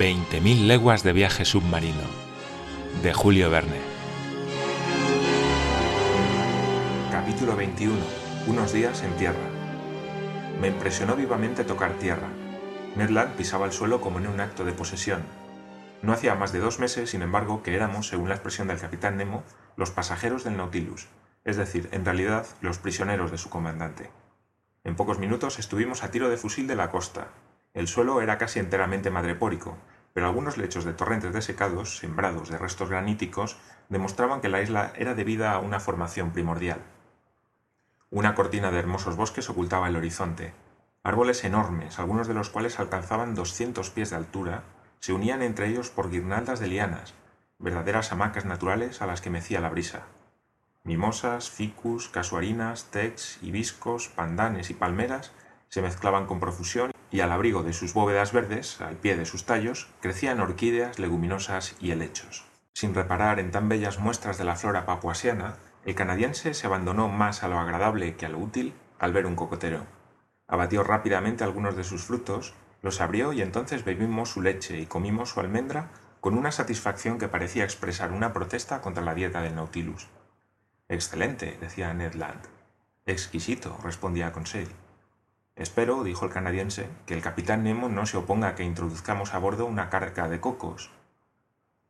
20.000 leguas de viaje submarino de Julio Verne. Capítulo 21. Unos días en tierra. Me impresionó vivamente tocar tierra. Ned Land pisaba el suelo como en un acto de posesión. No hacía más de dos meses, sin embargo, que éramos, según la expresión del capitán Nemo, los pasajeros del Nautilus, es decir, en realidad, los prisioneros de su comandante. En pocos minutos estuvimos a tiro de fusil de la costa. El suelo era casi enteramente madrepórico, pero algunos lechos de torrentes desecados, sembrados de restos graníticos, demostraban que la isla era debida a una formación primordial. Una cortina de hermosos bosques ocultaba el horizonte. Árboles enormes, algunos de los cuales alcanzaban 200 pies de altura, se unían entre ellos por guirnaldas de lianas, verdaderas hamacas naturales a las que mecía la brisa. Mimosas, ficus, casuarinas, tex, hibiscos, pandanes y palmeras se mezclaban con profusión y al abrigo de sus bóvedas verdes, al pie de sus tallos, crecían orquídeas, leguminosas y helechos. Sin reparar en tan bellas muestras de la flora papuasiana, el canadiense se abandonó más a lo agradable que a lo útil al ver un cocotero. Abatió rápidamente algunos de sus frutos, los abrió y entonces bebimos su leche y comimos su almendra con una satisfacción que parecía expresar una protesta contra la dieta del Nautilus. Excelente, decía Ned Land. Exquisito, respondía Conseil. Espero, dijo el canadiense, que el capitán Nemo no se oponga a que introduzcamos a bordo una carga de cocos.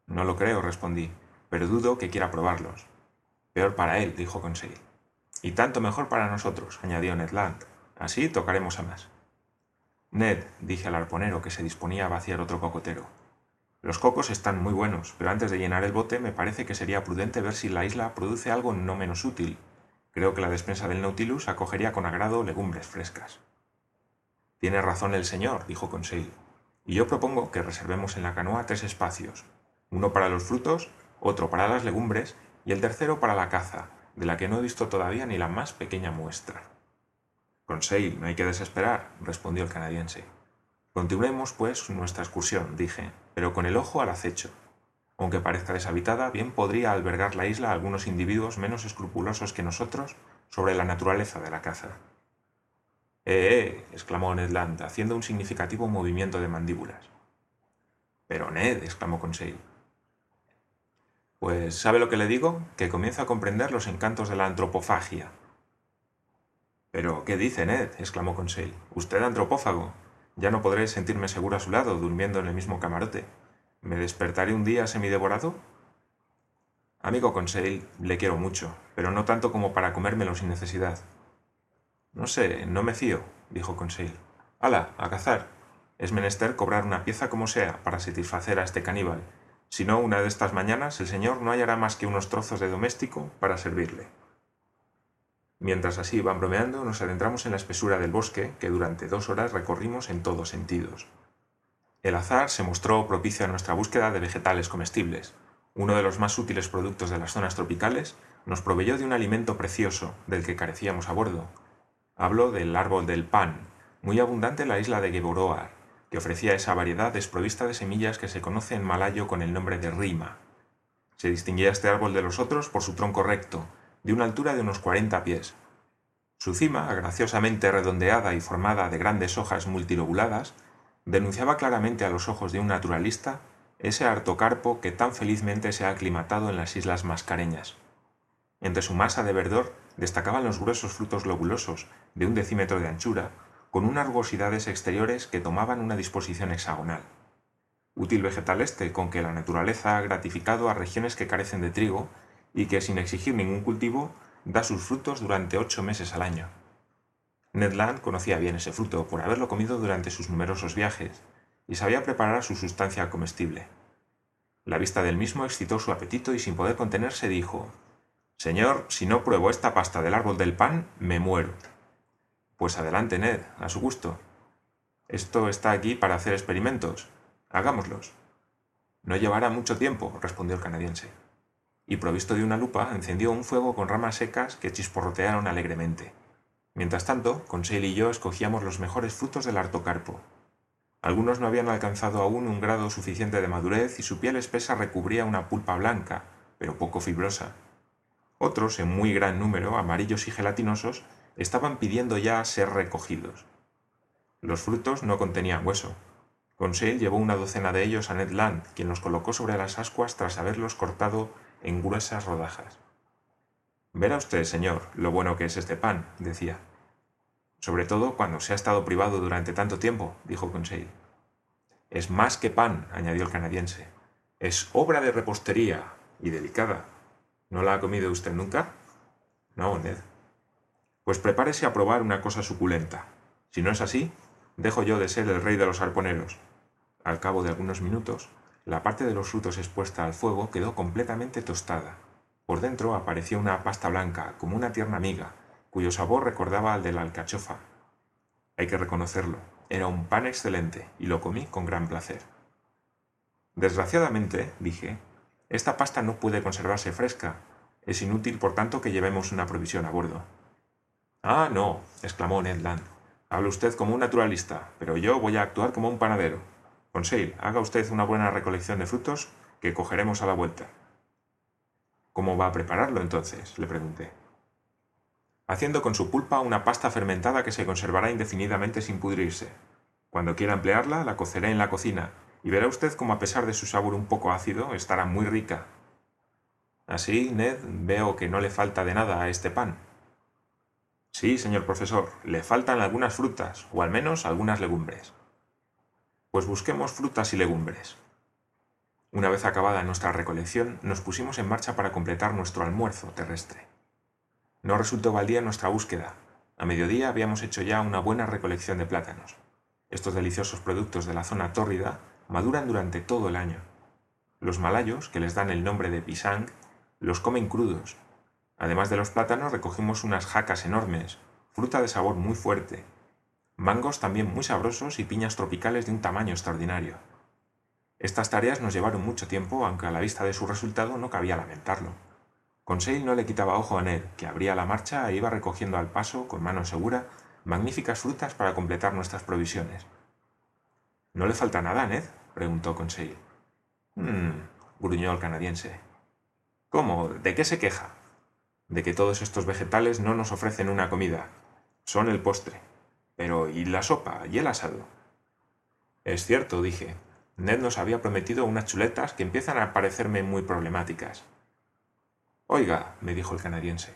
No lo creo, respondí, pero dudo que quiera probarlos. Peor para él, dijo Conseil. Y tanto mejor para nosotros, añadió Ned Land. Así tocaremos a más. Ned, dije al arponero que se disponía a vaciar otro cocotero, los cocos están muy buenos, pero antes de llenar el bote me parece que sería prudente ver si la isla produce algo no menos útil. Creo que la despensa del Nautilus acogería con agrado legumbres frescas. Tiene razón el señor, dijo Conseil, y yo propongo que reservemos en la canoa tres espacios, uno para los frutos, otro para las legumbres y el tercero para la caza, de la que no he visto todavía ni la más pequeña muestra. Conseil, no hay que desesperar, respondió el canadiense. Continuemos, pues, nuestra excursión, dije, pero con el ojo al acecho. Aunque parezca deshabitada, bien podría albergar la isla algunos individuos menos escrupulosos que nosotros sobre la naturaleza de la caza. ¡Eh! eh exclamó Ned Land, haciendo un significativo movimiento de mandíbulas. Pero Ned, exclamó Conseil. Pues, ¿sabe lo que le digo? Que comienzo a comprender los encantos de la antropofagia. Pero, ¿qué dice Ned? exclamó Conseil. ¿Usted antropófago? Ya no podré sentirme seguro a su lado, durmiendo en el mismo camarote. ¿Me despertaré un día semidevorado? Amigo Conseil, le quiero mucho, pero no tanto como para comérmelo sin necesidad. No sé, no me fío, dijo Conseil. ¡Hala, a cazar! Es menester cobrar una pieza como sea para satisfacer a este caníbal. Si no, una de estas mañanas el señor no hallará más que unos trozos de doméstico para servirle. Mientras así iban bromeando, nos adentramos en la espesura del bosque que durante dos horas recorrimos en todos sentidos. El azar se mostró propicio a nuestra búsqueda de vegetales comestibles. Uno de los más útiles productos de las zonas tropicales nos proveyó de un alimento precioso del que carecíamos a bordo. Hablo del árbol del pan, muy abundante en la isla de Geboroar, que ofrecía esa variedad desprovista de semillas que se conoce en malayo con el nombre de rima. Se distinguía este árbol de los otros por su tronco recto, de una altura de unos cuarenta pies. Su cima, graciosamente redondeada y formada de grandes hojas multilobuladas, denunciaba claramente a los ojos de un naturalista ese artocarpo que tan felizmente se ha aclimatado en las islas mascareñas. Entre su masa de verdor destacaban los gruesos frutos globulosos, de un decímetro de anchura, con unas rugosidades exteriores que tomaban una disposición hexagonal. Útil vegetal este con que la naturaleza ha gratificado a regiones que carecen de trigo y que sin exigir ningún cultivo da sus frutos durante ocho meses al año. Ned Land conocía bien ese fruto por haberlo comido durante sus numerosos viajes y sabía preparar su sustancia comestible. La vista del mismo excitó su apetito y sin poder contenerse dijo Señor, si no pruebo esta pasta del árbol del pan, me muero. Pues adelante, Ned, a su gusto. Esto está aquí para hacer experimentos. Hagámoslos. No llevará mucho tiempo, respondió el canadiense y provisto de una lupa encendió un fuego con ramas secas que chisporrotearon alegremente. Mientras tanto, Conseil y yo escogíamos los mejores frutos del artocarpo. Algunos no habían alcanzado aún un grado suficiente de madurez y su piel espesa recubría una pulpa blanca, pero poco fibrosa. Otros, en muy gran número, amarillos y gelatinosos, estaban pidiendo ya ser recogidos. Los frutos no contenían hueso. Conseil llevó una docena de ellos a Ned Land, quien los colocó sobre las ascuas tras haberlos cortado en gruesas rodajas. Verá usted, señor, lo bueno que es este pan, decía. Sobre todo cuando se ha estado privado durante tanto tiempo, dijo Conseil. Es más que pan, añadió el canadiense. Es obra de repostería y delicada. ¿No la ha comido usted nunca? No, Ned. Pues prepárese a probar una cosa suculenta. Si no es así, dejo yo de ser el rey de los arponeros. Al cabo de algunos minutos, la parte de los frutos expuesta al fuego quedó completamente tostada. Por dentro apareció una pasta blanca, como una tierna miga, cuyo sabor recordaba al de la alcachofa. Hay que reconocerlo, era un pan excelente y lo comí con gran placer. Desgraciadamente, dije, esta pasta no puede conservarse fresca. Es inútil, por tanto, que llevemos una provisión a bordo. Ah, no, exclamó Ned Land. Habla usted como un naturalista, pero yo voy a actuar como un panadero. Conseil, haga usted una buena recolección de frutos que cogeremos a la vuelta. ¿Cómo va a prepararlo entonces? le pregunté. Haciendo con su pulpa una pasta fermentada que se conservará indefinidamente sin pudrirse. Cuando quiera emplearla, la coceré en la cocina, y verá usted cómo a pesar de su sabor un poco ácido, estará muy rica. Así, Ned, veo que no le falta de nada a este pan. Sí, señor profesor, le faltan algunas frutas, o al menos algunas legumbres. Pues busquemos frutas y legumbres. Una vez acabada nuestra recolección, nos pusimos en marcha para completar nuestro almuerzo terrestre. No resultó baldía nuestra búsqueda. A mediodía habíamos hecho ya una buena recolección de plátanos. Estos deliciosos productos de la zona tórrida maduran durante todo el año. Los malayos, que les dan el nombre de pisang, los comen crudos. Además de los plátanos recogimos unas jacas enormes, fruta de sabor muy fuerte, mangos también muy sabrosos y piñas tropicales de un tamaño extraordinario. Estas tareas nos llevaron mucho tiempo, aunque a la vista de su resultado no cabía lamentarlo. Conseil no le quitaba ojo a Ned, que abría la marcha e iba recogiendo al paso, con mano segura, magníficas frutas para completar nuestras provisiones. ¿No le falta nada, Ned? Preguntó Conseil. Mmm, gruñó el canadiense. ¿Cómo? ¿De qué se queja? De que todos estos vegetales no nos ofrecen una comida. Son el postre. Pero ¿y la sopa y el asado? Es cierto, dije. Ned nos había prometido unas chuletas que empiezan a parecerme muy problemáticas. Oiga, me dijo el canadiense,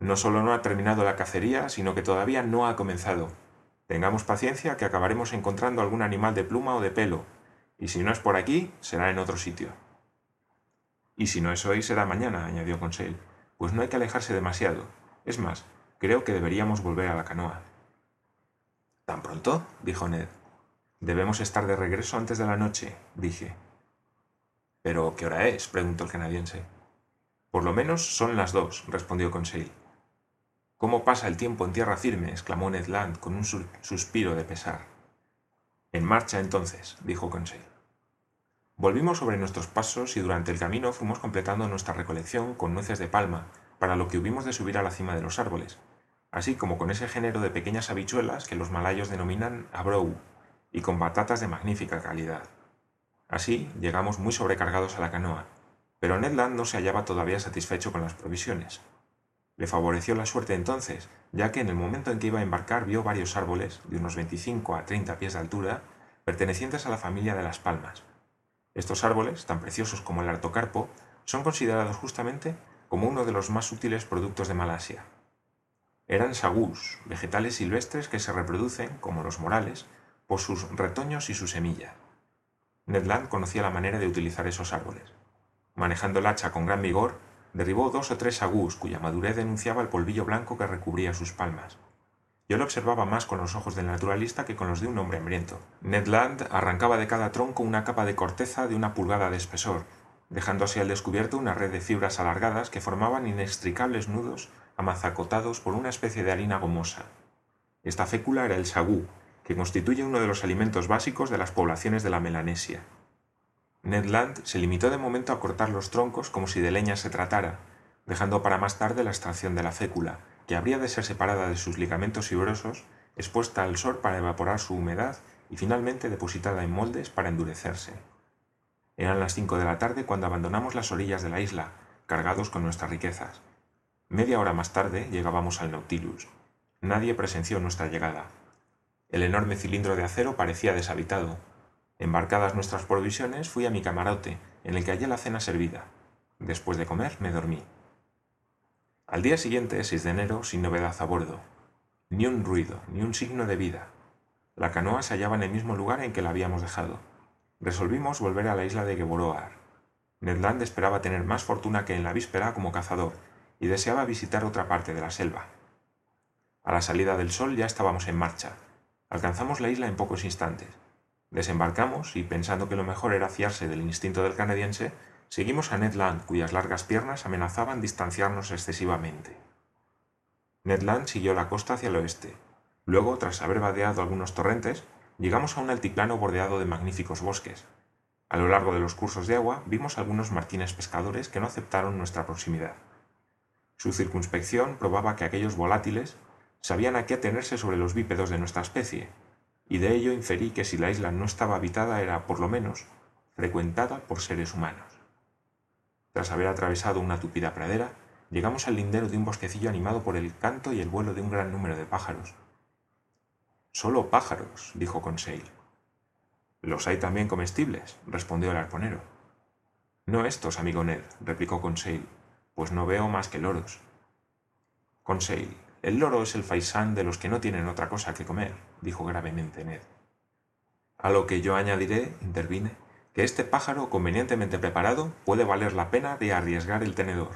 no solo no ha terminado la cacería, sino que todavía no ha comenzado. Tengamos paciencia que acabaremos encontrando algún animal de pluma o de pelo, y si no es por aquí, será en otro sitio. Y si no es hoy, será mañana, añadió Conseil, pues no hay que alejarse demasiado. Es más, creo que deberíamos volver a la canoa. ¿Tan pronto? dijo Ned. Debemos estar de regreso antes de la noche, dije. ¿Pero qué hora es? preguntó el canadiense. Por lo menos son las dos, respondió Conseil. ¿Cómo pasa el tiempo en tierra firme? exclamó Ned Land con un suspiro de pesar. En marcha entonces, dijo Conseil. Volvimos sobre nuestros pasos y durante el camino fuimos completando nuestra recolección con nueces de palma, para lo que hubimos de subir a la cima de los árboles, así como con ese género de pequeñas habichuelas que los malayos denominan abrou, y con batatas de magnífica calidad. Así llegamos muy sobrecargados a la canoa, pero Ned Land no se hallaba todavía satisfecho con las provisiones. Le favoreció la suerte entonces, ya que en el momento en que iba a embarcar vio varios árboles, de unos 25 a 30 pies de altura, pertenecientes a la familia de las palmas. Estos árboles, tan preciosos como el artocarpo, son considerados justamente como uno de los más útiles productos de Malasia. Eran sagús, vegetales silvestres que se reproducen, como los morales, por sus retoños y su semilla. Ned Land conocía la manera de utilizar esos árboles. Manejando el hacha con gran vigor, derribó dos o tres sagús cuya madurez denunciaba el polvillo blanco que recubría sus palmas. Yo lo observaba más con los ojos del naturalista que con los de un hombre hambriento. Ned Land arrancaba de cada tronco una capa de corteza de una pulgada de espesor, dejando así al descubierto una red de fibras alargadas que formaban inextricables nudos amazacotados por una especie de harina gomosa. Esta fécula era el sagú, que constituye uno de los alimentos básicos de las poblaciones de la Melanesia. Ned Land se limitó de momento a cortar los troncos como si de leña se tratara, dejando para más tarde la extracción de la fécula, que habría de ser separada de sus ligamentos fibrosos, expuesta al sol para evaporar su humedad y finalmente depositada en moldes para endurecerse. Eran las cinco de la tarde cuando abandonamos las orillas de la isla, cargados con nuestras riquezas. Media hora más tarde llegábamos al Nautilus. Nadie presenció nuestra llegada. El enorme cilindro de acero parecía deshabitado. Embarcadas nuestras provisiones, fui a mi camarote, en el que hallé la cena servida. Después de comer, me dormí. Al día siguiente, 6 de enero, sin novedad a bordo. Ni un ruido, ni un signo de vida. La canoa se hallaba en el mismo lugar en que la habíamos dejado. Resolvimos volver a la isla de Geboroar. Ned Land esperaba tener más fortuna que en la víspera como cazador y deseaba visitar otra parte de la selva. A la salida del sol ya estábamos en marcha. Alcanzamos la isla en pocos instantes. Desembarcamos y, pensando que lo mejor era fiarse del instinto del canadiense, seguimos a Ned Land, cuyas largas piernas amenazaban distanciarnos excesivamente. Ned Land siguió la costa hacia el oeste. Luego, tras haber vadeado algunos torrentes, llegamos a un altiplano bordeado de magníficos bosques. A lo largo de los cursos de agua vimos algunos martines pescadores que no aceptaron nuestra proximidad. Su circunspección probaba que aquellos volátiles sabían a qué atenerse sobre los bípedos de nuestra especie, y de ello inferí que si la isla no estaba habitada era, por lo menos, frecuentada por seres humanos. Tras haber atravesado una tupida pradera, llegamos al lindero de un bosquecillo animado por el canto y el vuelo de un gran número de pájaros. Solo pájaros, dijo Conseil. Los hay también comestibles, respondió el arponero. No estos, amigo Ned, replicó Conseil, pues no veo más que loros. Conseil, el loro es el faisán de los que no tienen otra cosa que comer, dijo gravemente Ned. A lo que yo añadiré, intervine, que este pájaro convenientemente preparado puede valer la pena de arriesgar el tenedor.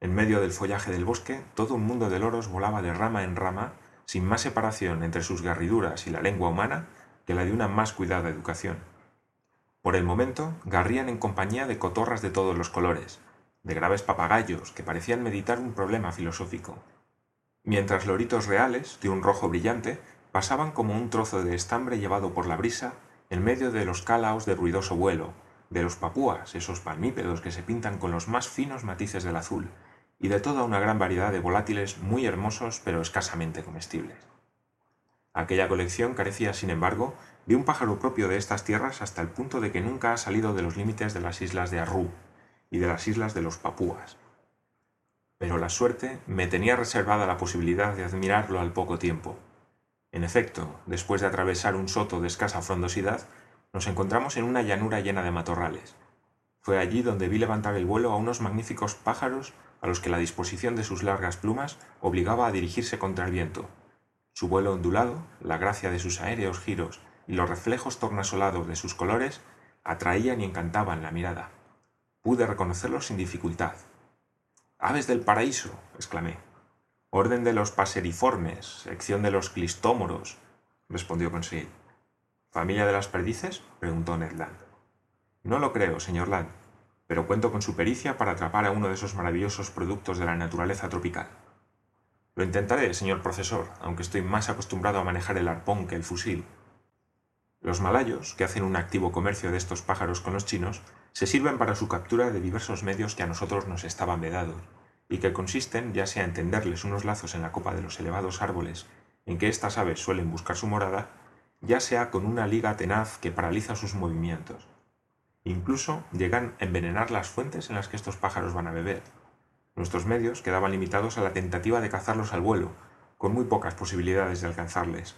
En medio del follaje del bosque, todo un mundo de loros volaba de rama en rama, sin más separación entre sus garriduras y la lengua humana que la de una más cuidada educación. Por el momento, garrían en compañía de cotorras de todos los colores, de graves papagayos que parecían meditar un problema filosófico, mientras loritos reales, de un rojo brillante, pasaban como un trozo de estambre llevado por la brisa en medio de los calaos de ruidoso vuelo, de los papúas, esos palmípedos que se pintan con los más finos matices del azul, y de toda una gran variedad de volátiles muy hermosos pero escasamente comestibles. Aquella colección carecía, sin embargo, de un pájaro propio de estas tierras hasta el punto de que nunca ha salido de los límites de las islas de Arru y de las islas de los Papúas, pero la suerte me tenía reservada la posibilidad de admirarlo al poco tiempo. En efecto, después de atravesar un soto de escasa frondosidad, nos encontramos en una llanura llena de matorrales. Fue allí donde vi levantar el vuelo a unos magníficos pájaros a los que la disposición de sus largas plumas obligaba a dirigirse contra el viento. Su vuelo ondulado, la gracia de sus aéreos giros y los reflejos tornasolados de sus colores atraían y encantaban la mirada. Pude reconocerlos sin dificultad, Aves del paraíso, exclamé. Orden de los paseriformes, sección de los clistómoros, respondió Conseil. ¿Familia de las perdices? preguntó Ned Land. No lo creo, señor Land, pero cuento con su pericia para atrapar a uno de esos maravillosos productos de la naturaleza tropical. Lo intentaré, señor profesor, aunque estoy más acostumbrado a manejar el arpón que el fusil. Los malayos, que hacen un activo comercio de estos pájaros con los chinos, se sirven para su captura de diversos medios que a nosotros nos estaban vedados, y que consisten ya sea en tenderles unos lazos en la copa de los elevados árboles en que estas aves suelen buscar su morada, ya sea con una liga tenaz que paraliza sus movimientos. Incluso llegan a envenenar las fuentes en las que estos pájaros van a beber. Nuestros medios quedaban limitados a la tentativa de cazarlos al vuelo, con muy pocas posibilidades de alcanzarles.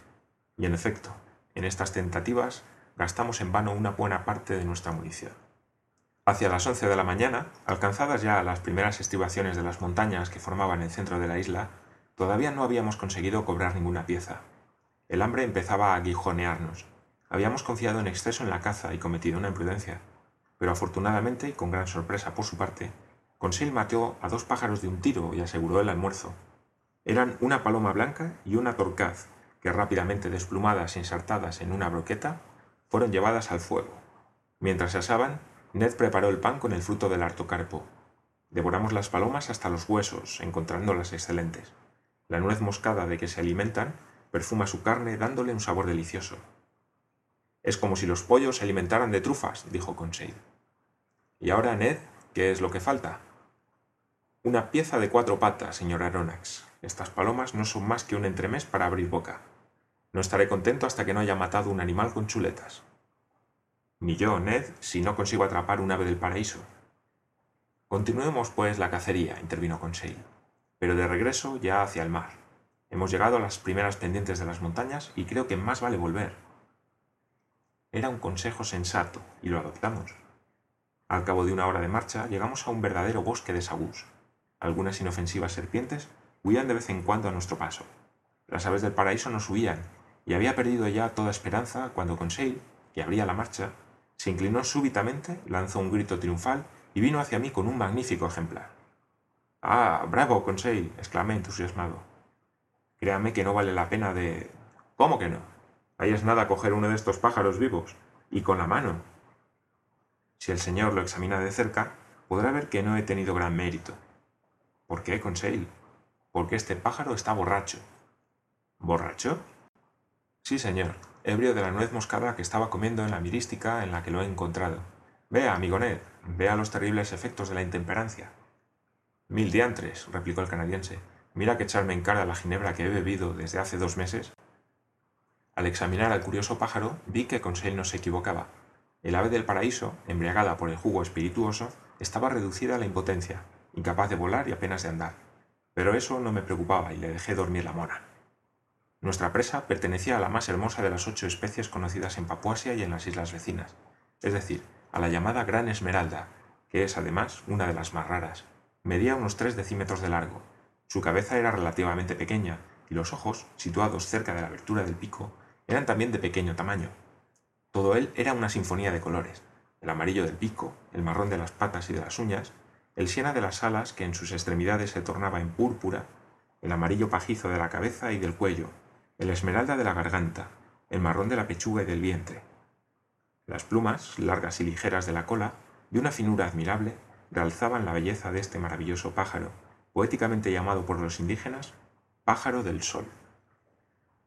Y en efecto, en estas tentativas gastamos en vano una buena parte de nuestra munición. Hacia las once de la mañana, alcanzadas ya las primeras estribaciones de las montañas que formaban el centro de la isla, todavía no habíamos conseguido cobrar ninguna pieza. El hambre empezaba a aguijonearnos. Habíamos confiado en exceso en la caza y cometido una imprudencia. Pero afortunadamente, y con gran sorpresa por su parte, Conseil mató a dos pájaros de un tiro y aseguró el almuerzo. Eran una paloma blanca y una torcaz, que rápidamente desplumadas e insertadas en una broqueta, fueron llevadas al fuego. Mientras se asaban, Ned preparó el pan con el fruto del harto carpo. Devoramos las palomas hasta los huesos, encontrándolas excelentes. La nuez moscada de que se alimentan perfuma su carne dándole un sabor delicioso. Es como si los pollos se alimentaran de trufas, dijo Conseil. Y ahora, Ned, ¿qué es lo que falta? Una pieza de cuatro patas, señor Aronax. Estas palomas no son más que un entremés para abrir boca. No estaré contento hasta que no haya matado un animal con chuletas. Ni yo, Ned, si no consigo atrapar un ave del paraíso. Continuemos, pues, la cacería, intervino Conseil, pero de regreso ya hacia el mar. Hemos llegado a las primeras pendientes de las montañas y creo que más vale volver. Era un consejo sensato y lo adoptamos. Al cabo de una hora de marcha llegamos a un verdadero bosque de sagús. Algunas inofensivas serpientes huían de vez en cuando a nuestro paso. Las aves del paraíso nos huían y había perdido ya toda esperanza cuando Conseil, que abría la marcha, se inclinó súbitamente, lanzó un grito triunfal y vino hacia mí con un magnífico ejemplar. Ah, bravo, Conseil, exclamé entusiasmado. Créame que no vale la pena de... ¿Cómo que no? Ahí es nada coger uno de estos pájaros vivos, y con la mano. Si el señor lo examina de cerca, podrá ver que no he tenido gran mérito. ¿Por qué, Conseil? Porque este pájaro está borracho. ¿Borracho? Sí, señor, ebrio de la nuez moscada que estaba comiendo en la mirística en la que lo he encontrado. Vea, amigo Ned, vea los terribles efectos de la intemperancia. Mil diantres, replicó el canadiense. Mira que echarme en cara la ginebra que he bebido desde hace dos meses. Al examinar al curioso pájaro, vi que Conseil no se equivocaba. El ave del paraíso, embriagada por el jugo espirituoso, estaba reducida a la impotencia, incapaz de volar y apenas de andar. Pero eso no me preocupaba y le dejé dormir la mona. Nuestra presa pertenecía a la más hermosa de las ocho especies conocidas en Papuasia y en las islas vecinas, es decir, a la llamada gran esmeralda, que es además una de las más raras. Medía unos tres decímetros de largo. Su cabeza era relativamente pequeña y los ojos, situados cerca de la abertura del pico, eran también de pequeño tamaño. Todo él era una sinfonía de colores, el amarillo del pico, el marrón de las patas y de las uñas, el siena de las alas que en sus extremidades se tornaba en púrpura, el amarillo pajizo de la cabeza y del cuello, el esmeralda de la garganta, el marrón de la pechuga y del vientre. Las plumas, largas y ligeras de la cola, de una finura admirable, realzaban la belleza de este maravilloso pájaro, poéticamente llamado por los indígenas pájaro del sol.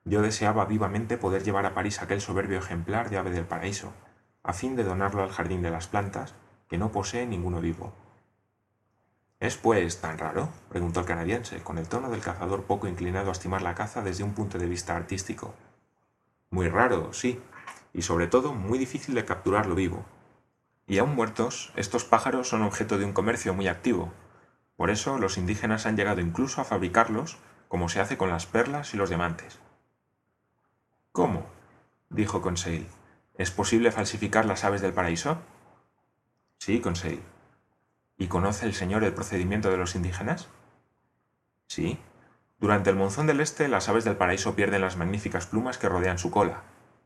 Yo deseaba vivamente poder llevar a París aquel soberbio ejemplar de ave del paraíso, a fin de donarlo al jardín de las plantas, que no posee ninguno vivo. ¿Es pues tan raro? preguntó el canadiense, con el tono del cazador poco inclinado a estimar la caza desde un punto de vista artístico. Muy raro, sí, y sobre todo muy difícil de capturarlo vivo. Y aún muertos, estos pájaros son objeto de un comercio muy activo. Por eso los indígenas han llegado incluso a fabricarlos, como se hace con las perlas y los diamantes. ¿Cómo? dijo Conseil. ¿Es posible falsificar las aves del paraíso? Sí, Conseil. ¿Y conoce el señor el procedimiento de los indígenas? Sí. Durante el monzón del este, las aves del paraíso pierden las magníficas plumas que rodean su cola,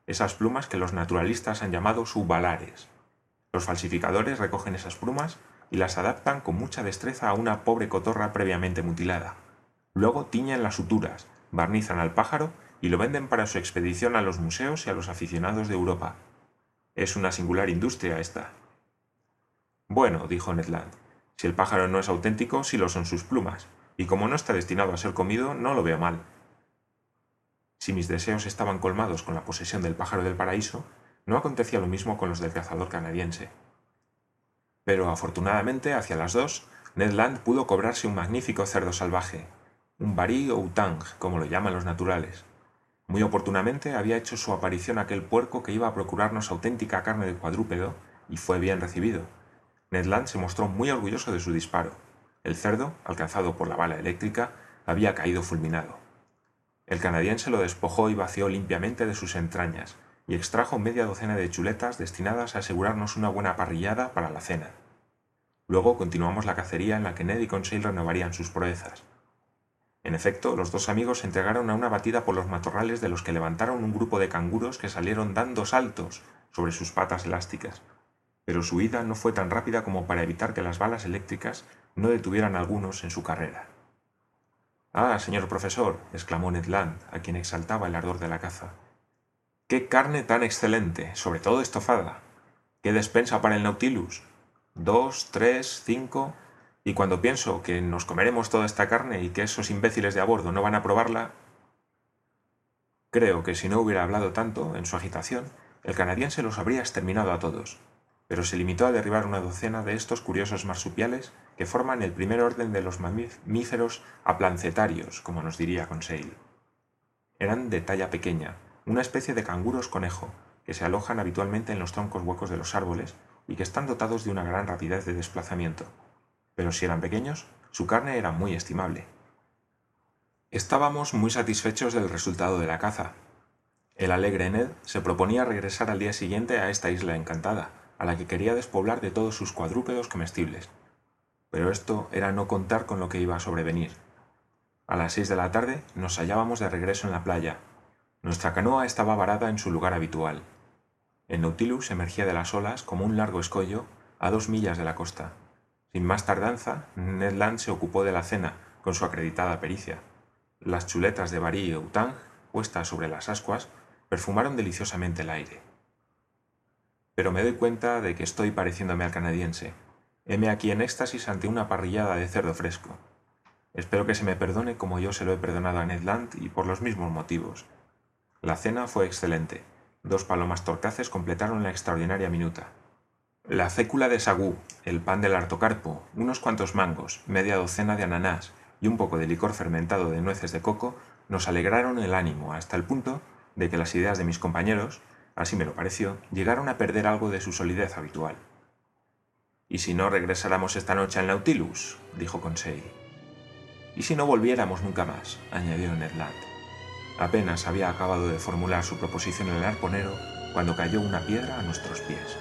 esas plumas que los naturalistas han llamado subalares. Los falsificadores recogen esas plumas y las adaptan con mucha destreza a una pobre cotorra previamente mutilada. Luego tiñen las suturas, barnizan al pájaro y lo venden para su expedición a los museos y a los aficionados de Europa. Es una singular industria esta. Bueno, dijo Ned Land, si el pájaro no es auténtico, sí lo son sus plumas, y como no está destinado a ser comido, no lo veo mal. Si mis deseos estaban colmados con la posesión del pájaro del paraíso, no acontecía lo mismo con los del cazador canadiense. Pero afortunadamente, hacia las dos, Ned Land pudo cobrarse un magnífico cerdo salvaje, un barí o utang, como lo llaman los naturales. Muy oportunamente había hecho su aparición aquel puerco que iba a procurarnos auténtica carne de cuadrúpedo, y fue bien recibido. Ned Land se mostró muy orgulloso de su disparo. El cerdo, alcanzado por la bala eléctrica, había caído fulminado. El canadiense lo despojó y vació limpiamente de sus entrañas, y extrajo media docena de chuletas destinadas a asegurarnos una buena parrillada para la cena. Luego continuamos la cacería en la que Ned y Conseil renovarían sus proezas. En efecto, los dos amigos se entregaron a una batida por los matorrales de los que levantaron un grupo de canguros que salieron dando saltos sobre sus patas elásticas, pero su huida no fue tan rápida como para evitar que las balas eléctricas no detuvieran a algunos en su carrera. Ah, señor profesor, exclamó Ned Land, a quien exaltaba el ardor de la caza. ¡Qué carne tan excelente, sobre todo estofada! ¿Qué despensa para el Nautilus? Dos, tres, cinco. Y cuando pienso que nos comeremos toda esta carne y que esos imbéciles de a bordo no van a probarla. Creo que si no hubiera hablado tanto, en su agitación, el canadiense los habría exterminado a todos pero se limitó a derribar una docena de estos curiosos marsupiales que forman el primer orden de los mamíferos aplancetarios, como nos diría Conseil. Eran de talla pequeña, una especie de canguros conejo, que se alojan habitualmente en los troncos huecos de los árboles y que están dotados de una gran rapidez de desplazamiento. Pero si eran pequeños, su carne era muy estimable. Estábamos muy satisfechos del resultado de la caza. El alegre Ned se proponía regresar al día siguiente a esta isla encantada, a la que quería despoblar de todos sus cuadrúpedos comestibles. Pero esto era no contar con lo que iba a sobrevenir. A las seis de la tarde nos hallábamos de regreso en la playa. Nuestra canoa estaba varada en su lugar habitual. El Nautilus emergía de las olas como un largo escollo a dos millas de la costa. Sin más tardanza, Ned Land se ocupó de la cena con su acreditada pericia. Las chuletas de Bari y Outang, puestas sobre las ascuas, perfumaron deliciosamente el aire. Pero me doy cuenta de que estoy pareciéndome al canadiense. Heme aquí en éxtasis ante una parrillada de cerdo fresco. Espero que se me perdone como yo se lo he perdonado a Ned Land y por los mismos motivos. La cena fue excelente. Dos palomas torcaces completaron la extraordinaria minuta. La fécula de sagú, el pan del artocarpo, unos cuantos mangos, media docena de ananás y un poco de licor fermentado de nueces de coco nos alegraron el ánimo hasta el punto de que las ideas de mis compañeros, así me lo pareció, llegaron a perder algo de su solidez habitual. ¿Y si no regresáramos esta noche al Nautilus? dijo Conseil. ¿Y si no volviéramos nunca más? añadió Ned Land. Apenas había acabado de formular su proposición el arponero cuando cayó una piedra a nuestros pies.